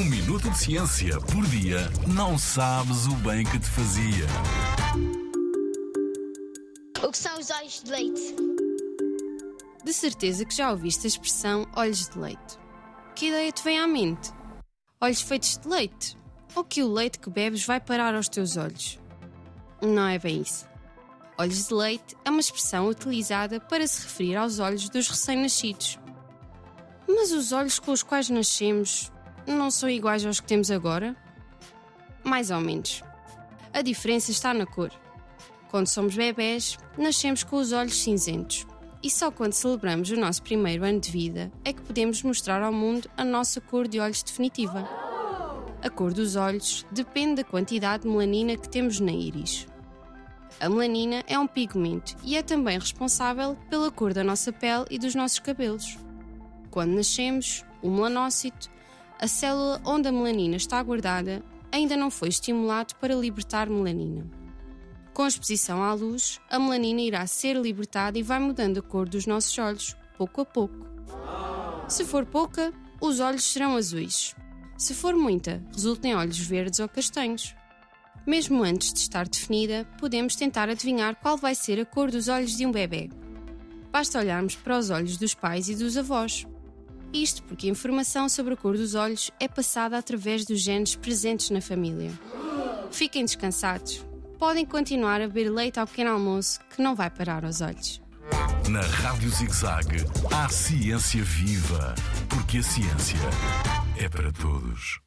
Um minuto de ciência por dia não sabes o bem que te fazia. O que são os olhos de leite? De certeza que já ouviste a expressão olhos de leite. Que ideia te vem à mente? Olhos feitos de leite? Ou que o leite que bebes vai parar aos teus olhos? Não é bem isso. Olhos de leite é uma expressão utilizada para se referir aos olhos dos recém-nascidos. Mas os olhos com os quais nascemos não são iguais aos que temos agora? Mais ou menos. A diferença está na cor. Quando somos bebés, nascemos com os olhos cinzentos. E só quando celebramos o nosso primeiro ano de vida é que podemos mostrar ao mundo a nossa cor de olhos definitiva. A cor dos olhos depende da quantidade de melanina que temos na íris. A melanina é um pigmento e é também responsável pela cor da nossa pele e dos nossos cabelos. Quando nascemos, o melanócito, a célula onde a melanina está guardada, ainda não foi estimulado para libertar melanina. Com a exposição à luz, a melanina irá ser libertada e vai mudando a cor dos nossos olhos, pouco a pouco. Se for pouca, os olhos serão azuis. Se for muita, resulta em olhos verdes ou castanhos. Mesmo antes de estar definida, podemos tentar adivinhar qual vai ser a cor dos olhos de um bebê. Basta olharmos para os olhos dos pais e dos avós. Isto porque a informação sobre a cor dos olhos é passada através dos genes presentes na família. Fiquem descansados. Podem continuar a beber leite ao pequeno almoço, que não vai parar aos olhos. Na Rádio ZigZag, há ciência viva. Porque a ciência é para todos.